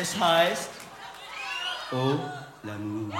Es heißt Oh l'amour.